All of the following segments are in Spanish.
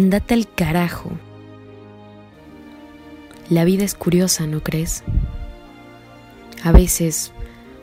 Andate al carajo. La vida es curiosa, ¿no crees? A veces,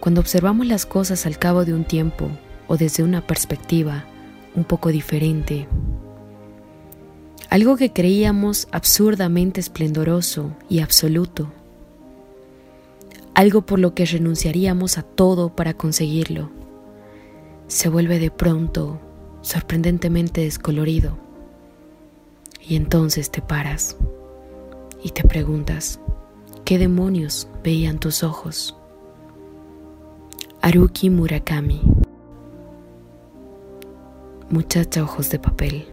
cuando observamos las cosas al cabo de un tiempo o desde una perspectiva un poco diferente, algo que creíamos absurdamente esplendoroso y absoluto, algo por lo que renunciaríamos a todo para conseguirlo, se vuelve de pronto sorprendentemente descolorido. Y entonces te paras y te preguntas, ¿qué demonios veían tus ojos? Haruki Murakami Muchacha ojos de papel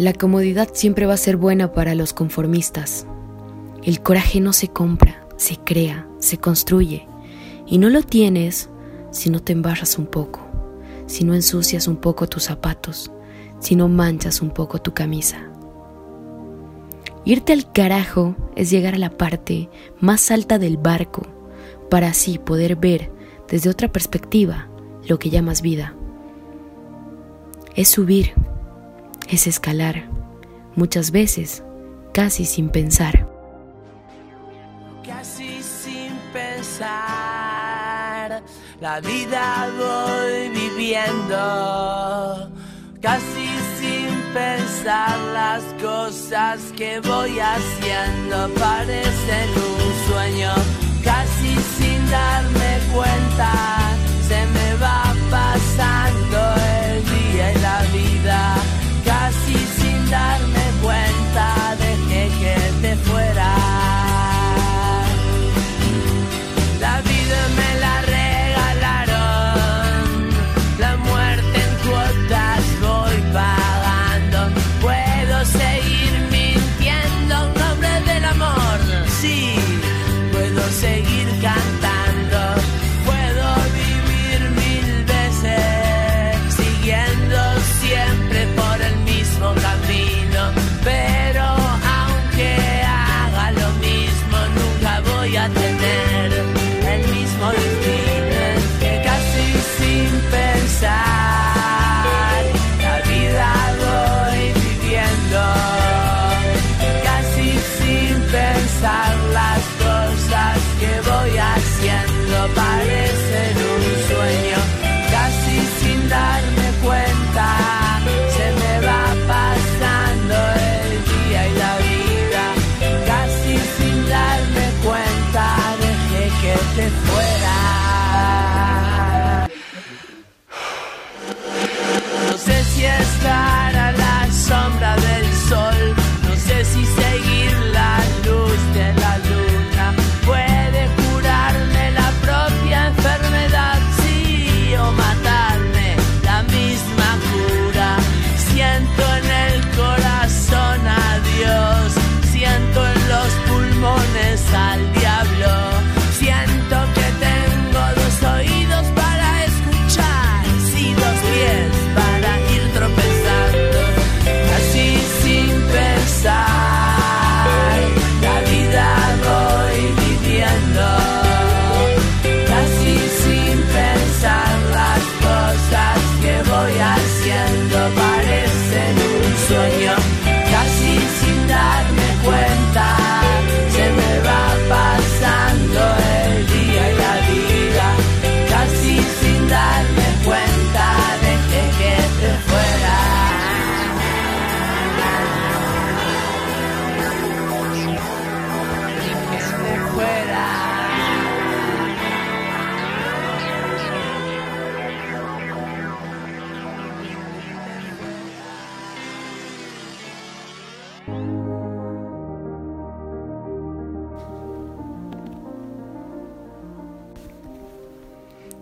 La comodidad siempre va a ser buena para los conformistas. El coraje no se compra, se crea, se construye. Y no lo tienes si no te embarras un poco, si no ensucias un poco tus zapatos, si no manchas un poco tu camisa. Irte al carajo es llegar a la parte más alta del barco para así poder ver desde otra perspectiva lo que llamas vida. Es subir es escalar, muchas veces casi sin pensar. Casi sin pensar, la vida voy viviendo. Casi sin pensar las cosas que voy haciendo parecen un sueño. Casi sin darme cuenta, se me va pasando el día y la vida darme cuenta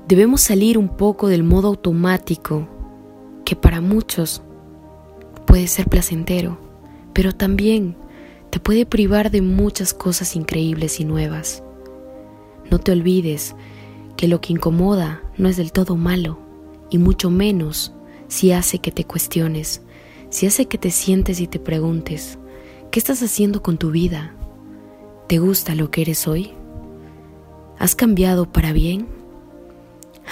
Debemos salir un poco del modo automático, que para muchos puede ser placentero, pero también te puede privar de muchas cosas increíbles y nuevas. No te olvides que lo que incomoda no es del todo malo, y mucho menos si hace que te cuestiones, si hace que te sientes y te preguntes, ¿qué estás haciendo con tu vida? ¿Te gusta lo que eres hoy? ¿Has cambiado para bien?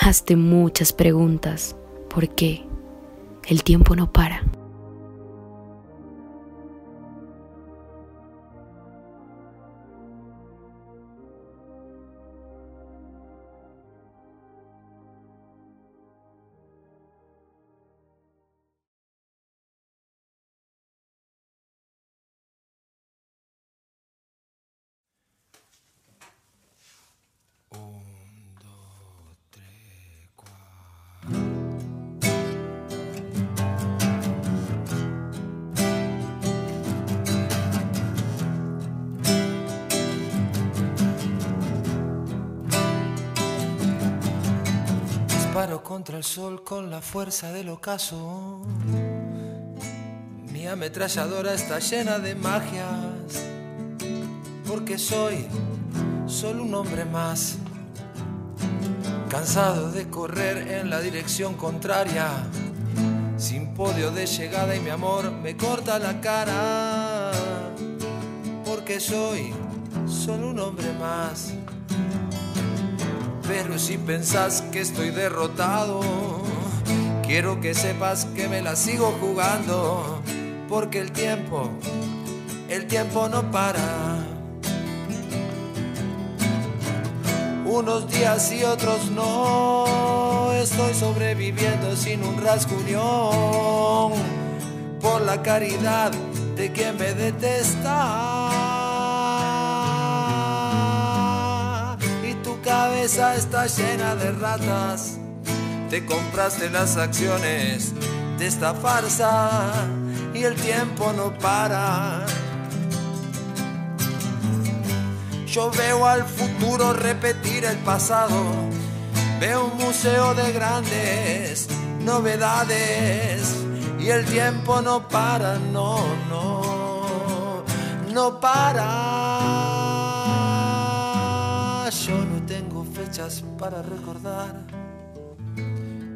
Hazte muchas preguntas. ¿Por qué? El tiempo no para. La fuerza del ocaso. Mi ametralladora está llena de magias, porque soy solo un hombre más, cansado de correr en la dirección contraria, sin podio de llegada y mi amor me corta la cara, porque soy solo un hombre más. Pero si pensás que estoy derrotado, quiero que sepas que me la sigo jugando, porque el tiempo, el tiempo no para. Unos días y otros no, estoy sobreviviendo sin un rasguñón, por la caridad de quien me detesta. cabeza está llena de ratas. Te compraste las acciones de esta farsa y el tiempo no para. Yo veo al futuro repetir el pasado. Veo un museo de grandes novedades y el tiempo no para, no, no, no para. para recordar.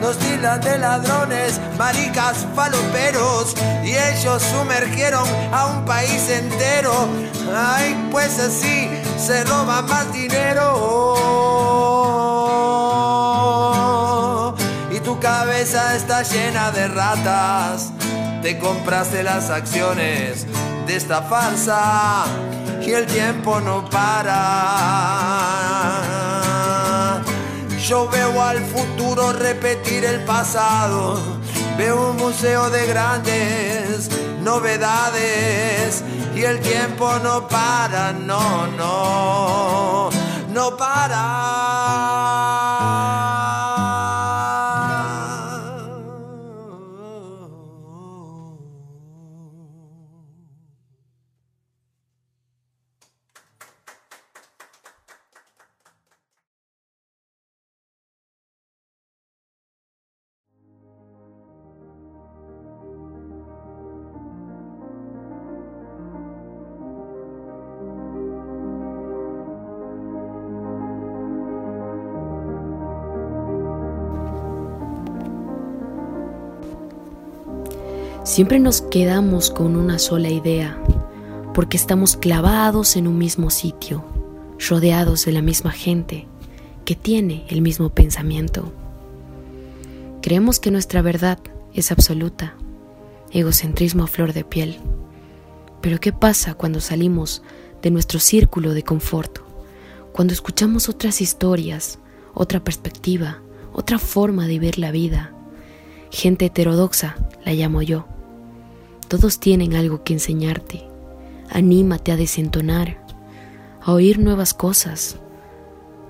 nos tilan de ladrones, maricas, faloperos, y ellos sumergieron a un país entero. Ay, pues así se roba más dinero. Y tu cabeza está llena de ratas, te compraste las acciones de esta farsa y el tiempo no para. Yo veo al futuro repetir el pasado. Veo un museo de grandes novedades y el tiempo no para, no, no, no para. Siempre nos quedamos con una sola idea, porque estamos clavados en un mismo sitio, rodeados de la misma gente que tiene el mismo pensamiento. Creemos que nuestra verdad es absoluta, egocentrismo a flor de piel. Pero ¿qué pasa cuando salimos de nuestro círculo de confort? Cuando escuchamos otras historias, otra perspectiva, otra forma de ver la vida. Gente heterodoxa, la llamo yo Todos tienen algo que enseñarte. Anímate a desentonar, a oír nuevas cosas,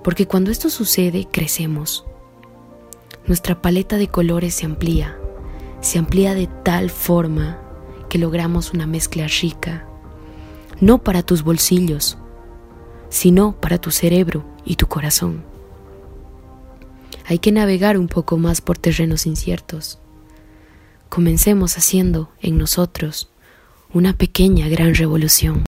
porque cuando esto sucede crecemos. Nuestra paleta de colores se amplía, se amplía de tal forma que logramos una mezcla rica, no para tus bolsillos, sino para tu cerebro y tu corazón. Hay que navegar un poco más por terrenos inciertos. Comencemos haciendo en nosotros una pequeña gran revolución.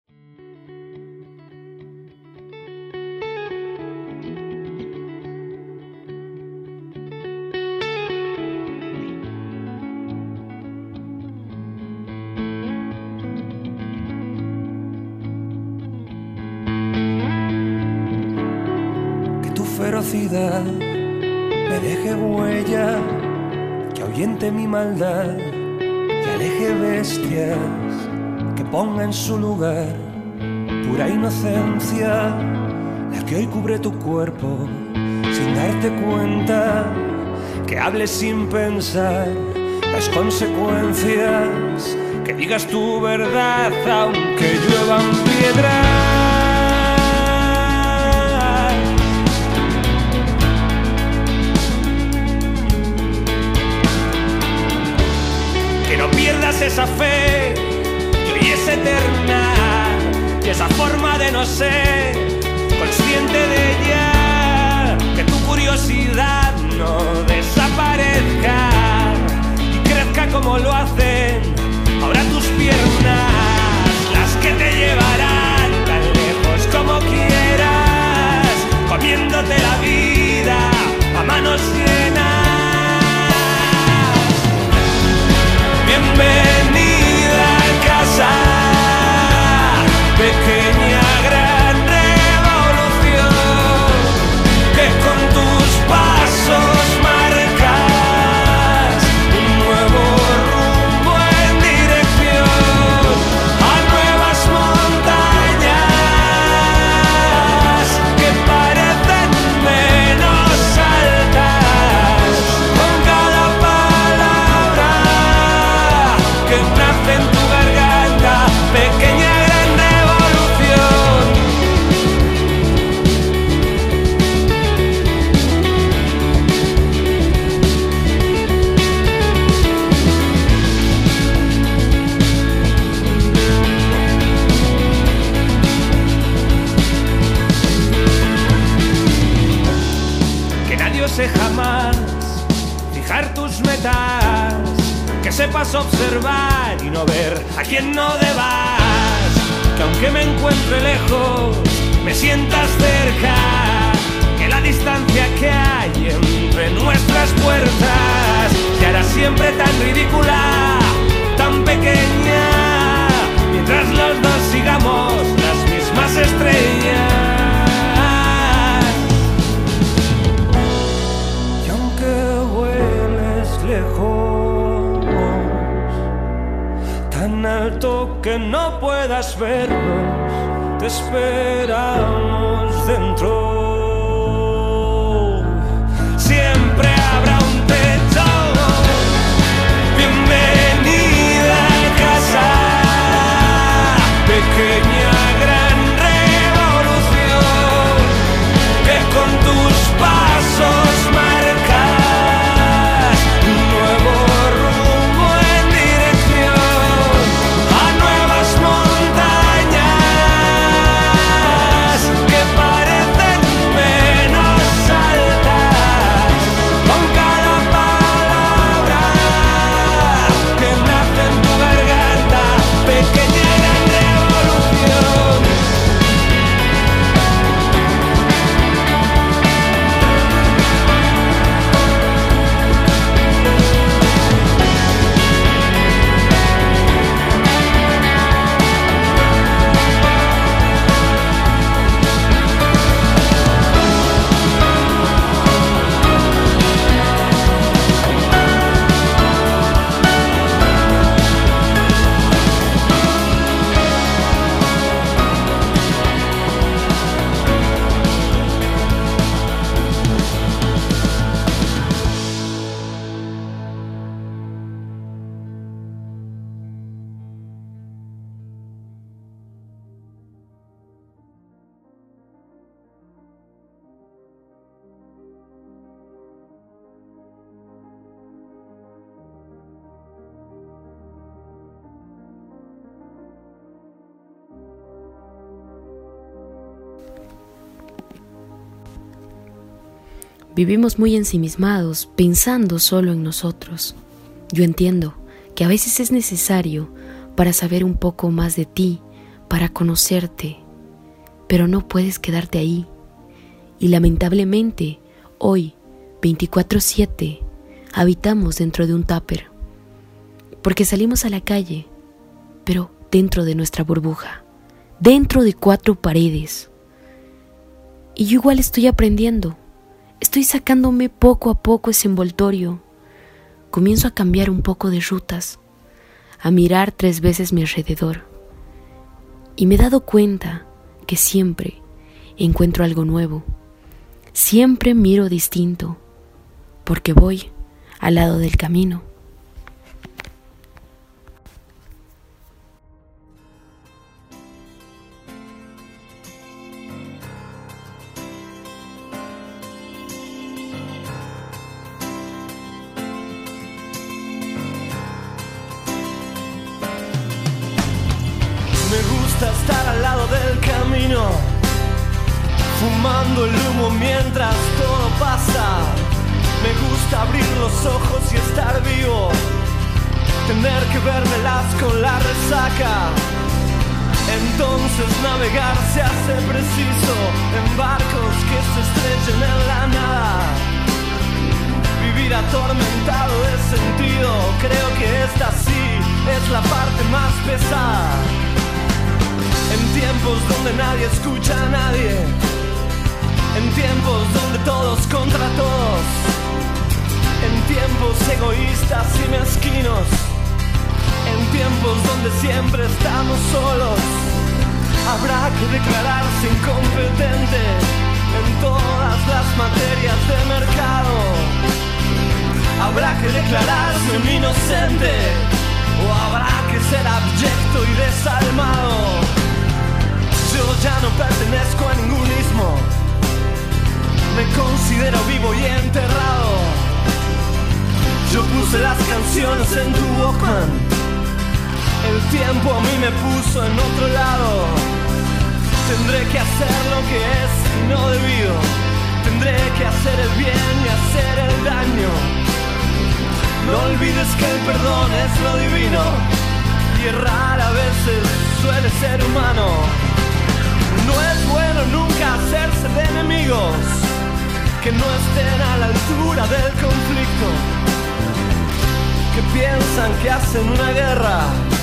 Maldad, aleje bestias, que ponga en su lugar pura inocencia, la que hoy cubre tu cuerpo sin darte cuenta, que hables sin pensar las consecuencias, que digas tu verdad aunque lluevan piedras. Esa fe que es eterna y esa forma de no ser consciente de ella, que tu curiosidad no desaparezca y crezca como lo hacen ahora tus piernas, las que te llevarán tan lejos como quieras, comiéndote la vida sepas observar y no ver a quien no debas. Que aunque me encuentre lejos, me sientas cerca. Que la distancia que hay entre nuestras puertas se hará siempre tan ridícula, tan pequeña. Mientras los dos sigamos las mismas estrellas. Alto que no puedas vernos, te esperamos dentro. Vivimos muy ensimismados, pensando solo en nosotros. Yo entiendo que a veces es necesario para saber un poco más de ti, para conocerte, pero no puedes quedarte ahí. Y lamentablemente, hoy, 24/7, habitamos dentro de un tupper, porque salimos a la calle, pero dentro de nuestra burbuja, dentro de cuatro paredes. Y yo igual estoy aprendiendo, estoy sacándome poco a poco ese envoltorio, comienzo a cambiar un poco de rutas, a mirar tres veces mi alrededor. Y me he dado cuenta que siempre encuentro algo nuevo, siempre miro distinto, porque voy al lado del camino. Tener que vermelas con la resaca. Entonces navegar se hace preciso en barcos que se estrechen en la nada. Vivir atormentado de sentido, creo que esta sí es la parte más pesada. En tiempos donde nadie escucha a nadie. En tiempos donde todos contra todos. En tiempos egoístas y mezquinos. En tiempos donde siempre estamos solos. Habrá que declararse incompetente en todas las materias de mercado. Habrá que declararse un inocente o habrá que ser abyecto y desalmado. En otro lado. Tendré que hacer lo que es no debido. Tendré que hacer el bien y hacer el daño. No olvides que el perdón es lo divino. Y errar a veces suele ser humano. No es bueno nunca hacerse de enemigos que no estén a la altura del conflicto, que piensan que hacen una guerra y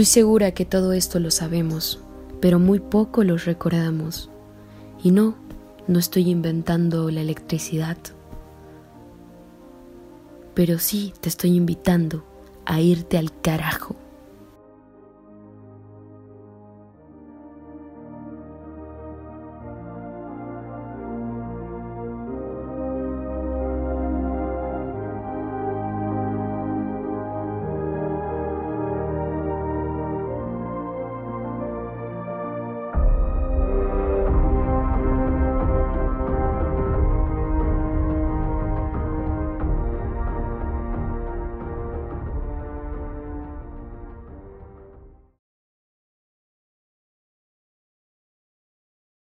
Estoy segura que todo esto lo sabemos, pero muy poco lo recordamos. Y no, no estoy inventando la electricidad. Pero sí te estoy invitando a irte al carajo.